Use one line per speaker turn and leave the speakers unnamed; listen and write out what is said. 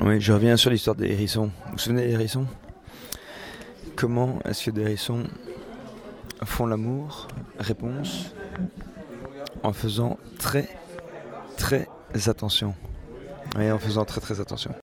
Oui, je reviens sur l'histoire des hérissons. Vous vous souvenez des hérissons? Comment est-ce que des hérissons font l'amour? Réponse en faisant très très attention. Oui, en faisant très très attention.